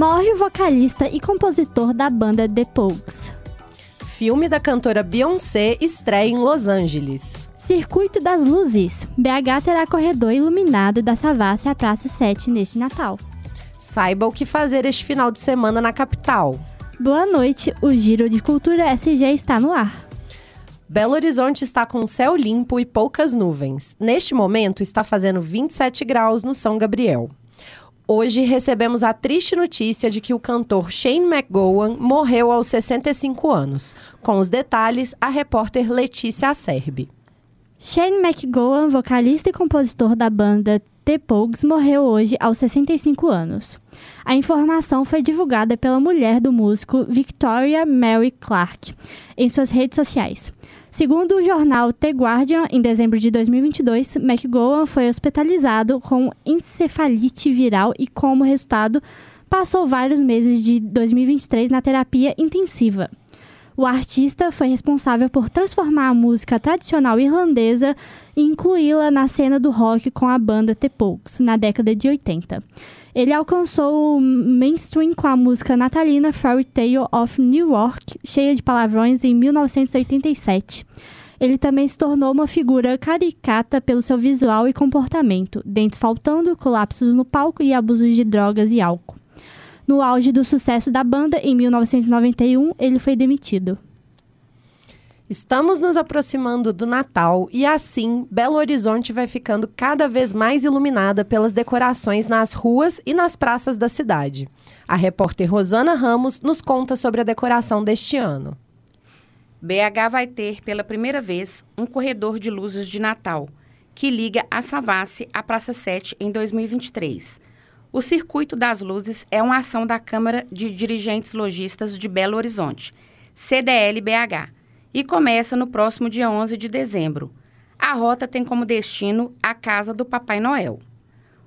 Morre o vocalista e compositor da banda The Pogues. Filme da cantora Beyoncé estreia em Los Angeles. Circuito das Luzes. BH terá corredor iluminado da Savassi à Praça 7 neste Natal. Saiba o que fazer este final de semana na capital. Boa noite, o Giro de Cultura SG está no ar. Belo Horizonte está com céu limpo e poucas nuvens. Neste momento está fazendo 27 graus no São Gabriel. Hoje recebemos a triste notícia de que o cantor Shane McGowan morreu aos 65 anos. Com os detalhes, a repórter Letícia Acerbi. Shane McGowan, vocalista e compositor da banda Pogues, morreu hoje aos 65 anos. A informação foi divulgada pela mulher do músico Victoria Mary Clark em suas redes sociais. Segundo o jornal The Guardian, em dezembro de 2022, McGowan foi hospitalizado com encefalite viral e, como resultado, passou vários meses de 2023 na terapia intensiva. O artista foi responsável por transformar a música tradicional irlandesa e incluí-la na cena do rock com a banda The Pogues, na década de 80. Ele alcançou o mainstream com a música natalina Fairy Tale of New York, cheia de palavrões, em 1987. Ele também se tornou uma figura caricata pelo seu visual e comportamento, dentes faltando, colapsos no palco e abusos de drogas e álcool. No auge do sucesso da banda, em 1991, ele foi demitido. Estamos nos aproximando do Natal e assim Belo Horizonte vai ficando cada vez mais iluminada pelas decorações nas ruas e nas praças da cidade. A repórter Rosana Ramos nos conta sobre a decoração deste ano. BH vai ter pela primeira vez um corredor de luzes de Natal, que liga a Savassi à Praça 7 em 2023. O Circuito das Luzes é uma ação da Câmara de Dirigentes Logistas de Belo Horizonte, CDL-BH e começa no próximo dia 11 de dezembro. A rota tem como destino a Casa do Papai Noel.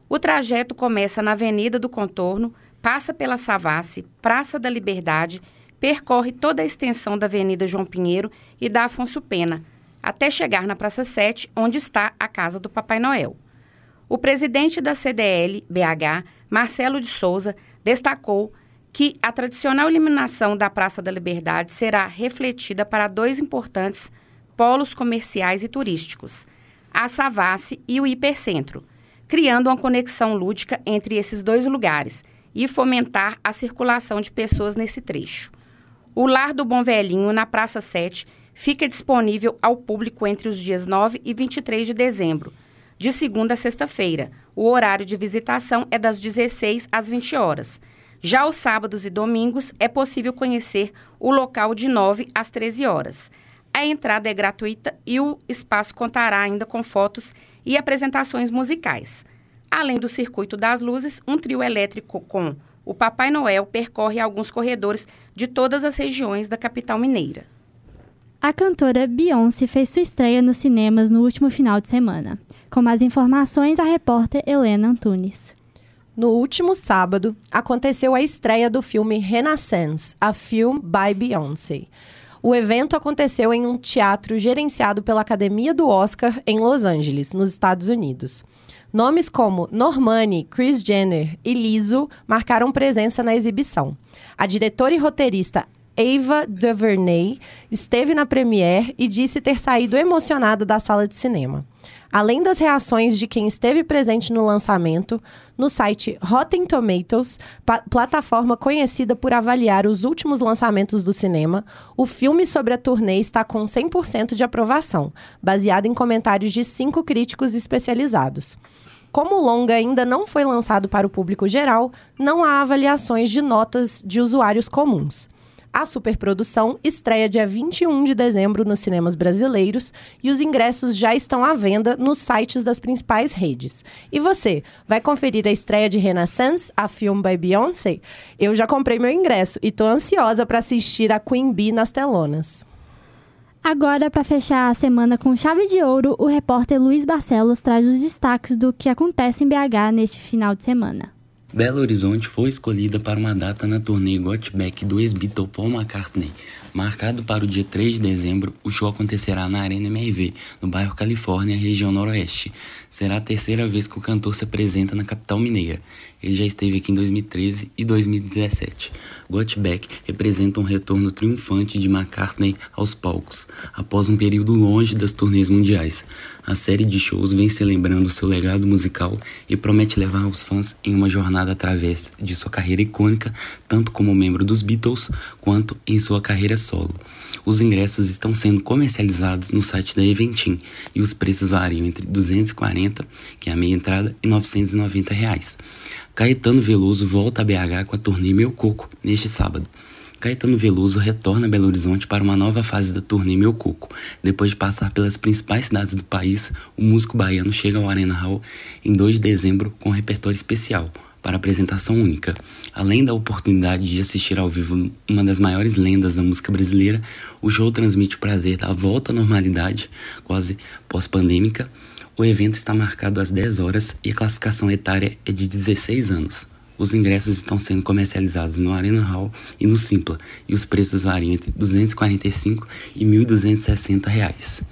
O trajeto começa na Avenida do Contorno, passa pela Savassi, Praça da Liberdade, percorre toda a extensão da Avenida João Pinheiro e da Afonso Pena, até chegar na Praça 7, onde está a Casa do Papai Noel. O presidente da CDL, BH, Marcelo de Souza, destacou que a tradicional eliminação da Praça da Liberdade será refletida para dois importantes polos comerciais e turísticos, a Savassi e o Hipercentro, criando uma conexão lúdica entre esses dois lugares e fomentar a circulação de pessoas nesse trecho. O Lar do Bom Velhinho, na Praça 7, fica disponível ao público entre os dias 9 e 23 de dezembro, de segunda a sexta-feira. O horário de visitação é das 16 às 20 horas já aos sábados e domingos é possível conhecer o local de 9 às 13 horas. A entrada é gratuita e o espaço contará ainda com fotos e apresentações musicais. Além do circuito das luzes, um trio elétrico com o Papai Noel percorre alguns corredores de todas as regiões da capital mineira. A cantora Beyoncé fez sua estreia nos cinemas no último final de semana. Com mais informações, a repórter Helena Antunes. No último sábado, aconteceu a estreia do filme Renaissance, a Film by Beyoncé. O evento aconteceu em um teatro gerenciado pela Academia do Oscar em Los Angeles, nos Estados Unidos. Nomes como Normani, Chris Jenner e Lizzo marcaram presença na exibição. A diretora e roteirista Ava DuVernay esteve na premiere e disse ter saído emocionada da sala de cinema. Além das reações de quem esteve presente no lançamento, no site Rotten Tomatoes, plataforma conhecida por avaliar os últimos lançamentos do cinema, o filme sobre a turnê está com 100% de aprovação, baseado em comentários de cinco críticos especializados. Como o longa ainda não foi lançado para o público geral, não há avaliações de notas de usuários comuns. A superprodução estreia dia 21 de dezembro nos cinemas brasileiros e os ingressos já estão à venda nos sites das principais redes. E você, vai conferir a estreia de Renaissance, a filme by Beyoncé? Eu já comprei meu ingresso e tô ansiosa para assistir a Queen Bee nas telonas. Agora, para fechar a semana com chave de ouro, o repórter Luiz Barcelos traz os destaques do que acontece em BH neste final de semana. Belo Horizonte foi escolhida para uma data na turnê Got Back do ex-Beatle Paul McCartney. Marcado para o dia 3 de dezembro, o show acontecerá na Arena MRV, no bairro Califórnia, região noroeste. Será a terceira vez que o cantor se apresenta na capital mineira. Ele já esteve aqui em 2013 e 2017. Got Back representa um retorno triunfante de McCartney aos palcos, após um período longe das turnês mundiais. A série de shows vem celebrando seu legado musical e promete levar os fãs em uma jornada através de sua carreira icônica, tanto como membro dos Beatles quanto em sua carreira solo. Os ingressos estão sendo comercializados no site da Eventim e os preços variam entre 240, que é a meia entrada, e 990 reais. Caetano Veloso volta a BH com a turnê Meu Coco neste sábado. Caetano Veloso retorna a Belo Horizonte para uma nova fase da turnê Meu Coco. Depois de passar pelas principais cidades do país, o músico baiano chega ao Arena Hall em 2 de dezembro com um repertório especial, para apresentação única. Além da oportunidade de assistir ao vivo uma das maiores lendas da música brasileira, o show transmite o prazer da volta à normalidade, quase pós-pandêmica. O evento está marcado às 10 horas e a classificação etária é de 16 anos. Os ingressos estão sendo comercializados no Arena Hall e no Simpla, e os preços variam entre R$ 245 e 1.260 reais.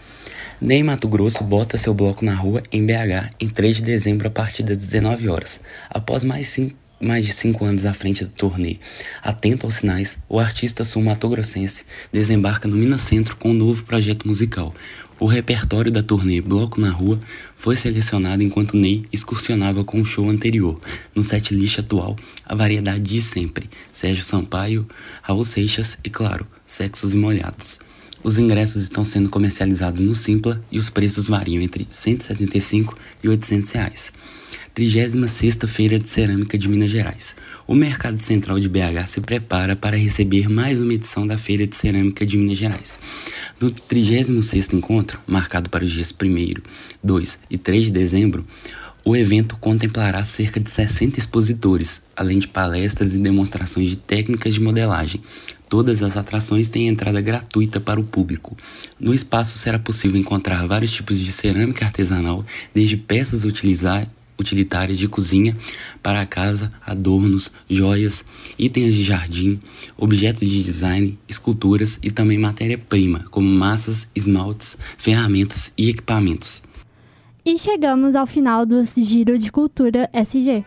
Ney Mato Grosso bota seu bloco na rua em BH em 3 de dezembro a partir das 19 horas. Após mais, cinco, mais de cinco anos à frente do turnê, atento aos sinais, o artista sul-matogrossense desembarca no Minas Centro com um novo projeto musical. O repertório da turnê Bloco na Rua foi selecionado enquanto Ney excursionava com o show anterior. No set list atual, a variedade de sempre: Sérgio Sampaio, Raul Seixas e, claro, Sexos e Molhados. Os ingressos estão sendo comercializados no Simpla e os preços variam entre R$ 175 e 800 reais. 36 Feira de Cerâmica de Minas Gerais. O Mercado Central de BH se prepara para receber mais uma edição da Feira de Cerâmica de Minas Gerais. No 36 encontro, marcado para os dias 1, 2 e 3 de dezembro, o evento contemplará cerca de 60 expositores, além de palestras e demonstrações de técnicas de modelagem. Todas as atrações têm entrada gratuita para o público. No espaço será possível encontrar vários tipos de cerâmica artesanal, desde peças utilitárias de cozinha para a casa, adornos, joias, itens de jardim, objetos de design, esculturas e também matéria-prima, como massas, esmaltes, ferramentas e equipamentos. E chegamos ao final do Giro de Cultura SG.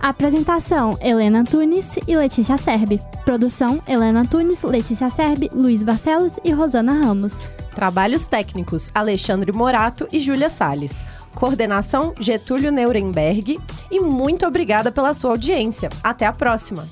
Apresentação: Helena Antunes e Letícia Serbi. Produção: Helena Antunes, Letícia Serbi, Luiz Barcelos e Rosana Ramos. Trabalhos técnicos: Alexandre Morato e Júlia Sales. Coordenação: Getúlio Nuremberg. E muito obrigada pela sua audiência. Até a próxima!